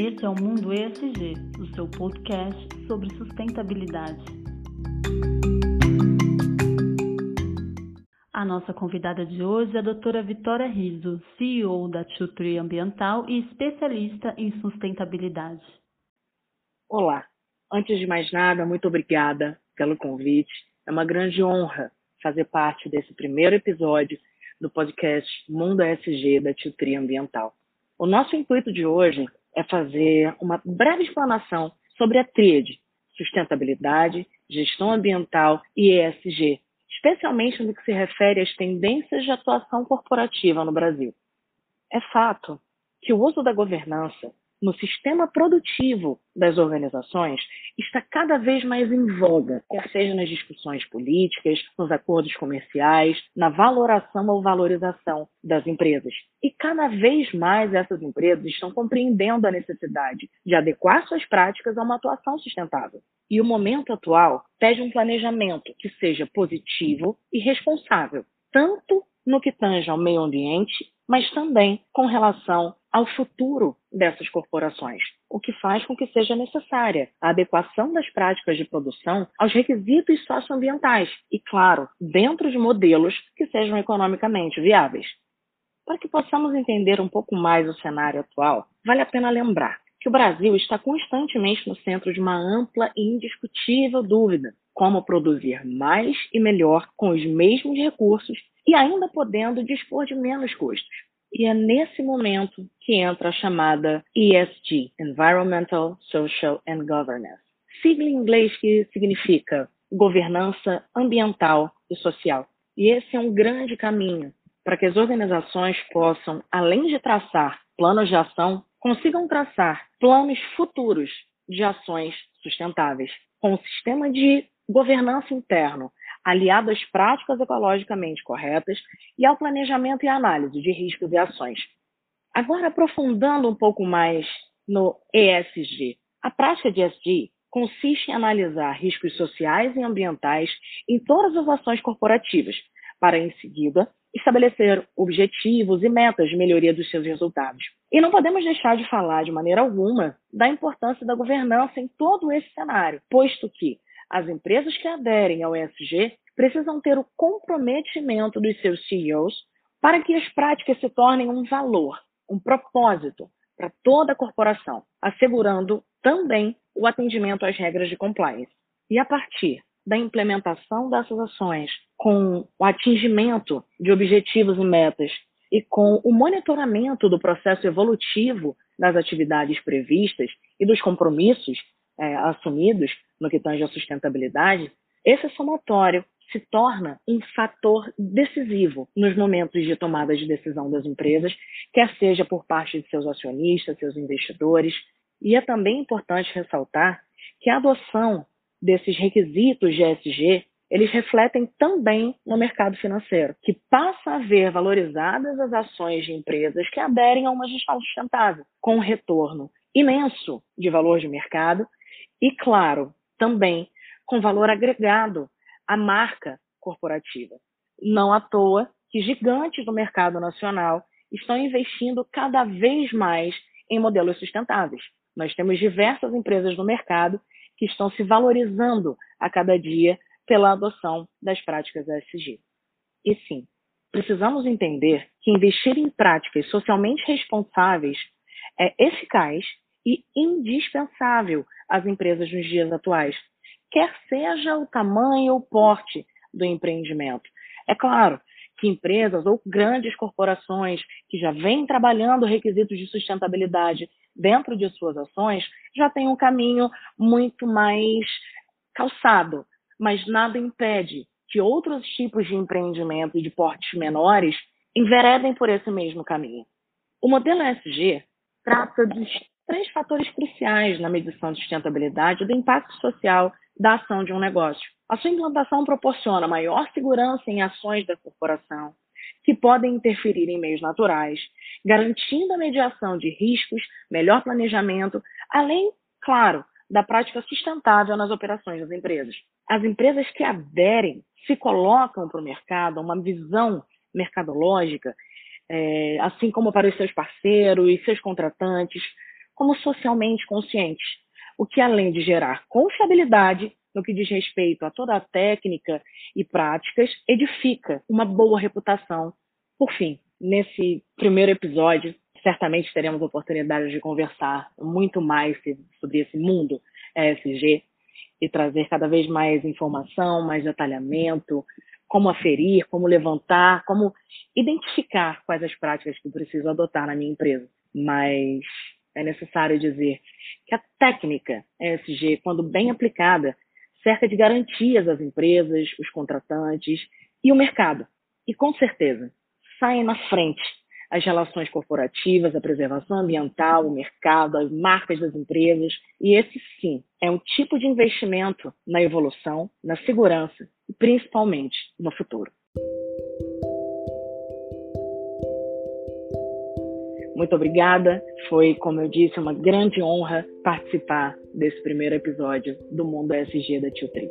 Esse é o Mundo ESG, o seu podcast sobre sustentabilidade. A nossa convidada de hoje é a doutora Vitória Riso, CEO da Tutri Ambiental e especialista em sustentabilidade. Olá, antes de mais nada, muito obrigada pelo convite. É uma grande honra fazer parte desse primeiro episódio do podcast Mundo ESG da Tutri Ambiental. O nosso intuito de hoje é fazer uma breve explanação sobre a tríade sustentabilidade, gestão ambiental e ESG, especialmente no que se refere às tendências de atuação corporativa no Brasil. É fato que o uso da governança no sistema produtivo das organizações está cada vez mais em voga, quer seja nas discussões políticas, nos acordos comerciais, na valoração ou valorização das empresas. E cada vez mais essas empresas estão compreendendo a necessidade de adequar suas práticas a uma atuação sustentável. E o momento atual pede um planejamento que seja positivo e responsável, tanto no que tange ao meio ambiente, mas também com relação ao futuro dessas corporações, o que faz com que seja necessária a adequação das práticas de produção aos requisitos socioambientais e, claro, dentro de modelos que sejam economicamente viáveis. Para que possamos entender um pouco mais o cenário atual, vale a pena lembrar que o Brasil está constantemente no centro de uma ampla e indiscutível dúvida: como produzir mais e melhor com os mesmos recursos e ainda podendo dispor de menos custos. E é nesse momento que entra a chamada ESG, Environmental, Social and Governance, sigla em inglês que significa governança ambiental e social. E esse é um grande caminho para que as organizações possam, além de traçar planos de ação, consigam traçar planos futuros de ações sustentáveis, com um sistema de governança interno aliado às práticas ecologicamente corretas e ao planejamento e análise de riscos e ações. Agora, aprofundando um pouco mais no ESG. A prática de ESG consiste em analisar riscos sociais e ambientais em todas as ações corporativas, para, em seguida, estabelecer objetivos e metas de melhoria dos seus resultados. E não podemos deixar de falar, de maneira alguma, da importância da governança em todo esse cenário, posto que as empresas que aderem ao ESG precisam ter o comprometimento dos seus CEOs para que as práticas se tornem um valor, um propósito para toda a corporação, assegurando também o atendimento às regras de compliance. E a partir da implementação dessas ações, com o atingimento de objetivos e metas e com o monitoramento do processo evolutivo das atividades previstas e dos compromissos é, assumidos no que tange à sustentabilidade, esse somatório se torna um fator decisivo nos momentos de tomada de decisão das empresas, quer seja por parte de seus acionistas, seus investidores. E é também importante ressaltar que a adoção desses requisitos de ESG eles refletem também no mercado financeiro, que passa a ver valorizadas as ações de empresas que aderem a uma gestão sustentável, com um retorno imenso de valor de mercado e, claro, também com valor agregado à marca corporativa. Não à toa que gigantes do mercado nacional estão investindo cada vez mais em modelos sustentáveis. Nós temos diversas empresas no mercado que estão se valorizando a cada dia pela adoção das práticas ESG. E sim, precisamos entender que investir em práticas socialmente responsáveis é eficaz e indispensável às empresas nos dias atuais, quer seja o tamanho ou porte do empreendimento. É claro que empresas ou grandes corporações que já vêm trabalhando requisitos de sustentabilidade dentro de suas ações já têm um caminho muito mais calçado, mas nada impede que outros tipos de empreendimento de portes menores enveredem por esse mesmo caminho. O modelo ESG trata dos três fatores cruciais na medição de sustentabilidade do impacto social da ação de um negócio. A sua implantação proporciona maior segurança em ações da corporação, que podem interferir em meios naturais, garantindo a mediação de riscos, melhor planejamento, além, claro, da prática sustentável nas operações das empresas. As empresas que aderem se colocam para o mercado uma visão mercadológica, é, assim como para os seus parceiros e seus contratantes, como socialmente conscientes, o que além de gerar confiabilidade no que diz respeito a toda a técnica e práticas, edifica uma boa reputação. Por fim, nesse primeiro episódio, certamente teremos oportunidade de conversar muito mais sobre esse mundo ESG e trazer cada vez mais informação, mais detalhamento, como aferir, como levantar, como identificar quais as práticas que preciso adotar na minha empresa. Mas é necessário dizer que a técnica ESG, quando bem aplicada, cerca de garantias às empresas, os contratantes e o mercado. E com certeza, saem na frente as relações corporativas, a preservação ambiental, o mercado, as marcas das empresas. E esse sim é um tipo de investimento na evolução, na segurança e principalmente no futuro. Muito obrigada. Foi, como eu disse, uma grande honra participar desse primeiro episódio do Mundo SG da Tio Tri.